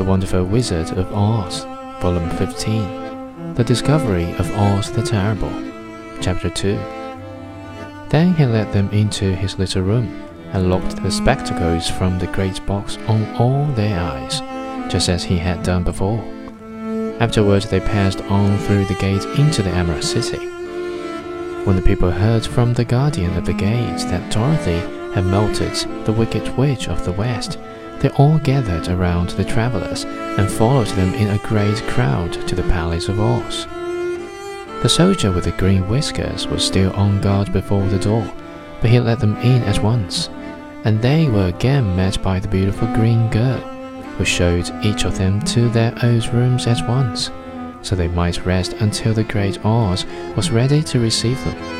Christopher Wizard of Oz, Volume 15 The Discovery of Oz the Terrible, Chapter 2. Then he led them into his little room and locked the spectacles from the great box on all their eyes, just as he had done before. Afterwards, they passed on through the gate into the Emerald City. When the people heard from the guardian of the gate that Dorothy had melted the Wicked Witch of the West, they all gathered around the travelers and followed them in a great crowd to the Palace of Oz. The soldier with the green whiskers was still on guard before the door, but he let them in at once, and they were again met by the beautiful green girl, who showed each of them to their own rooms at once, so they might rest until the great Oz was ready to receive them.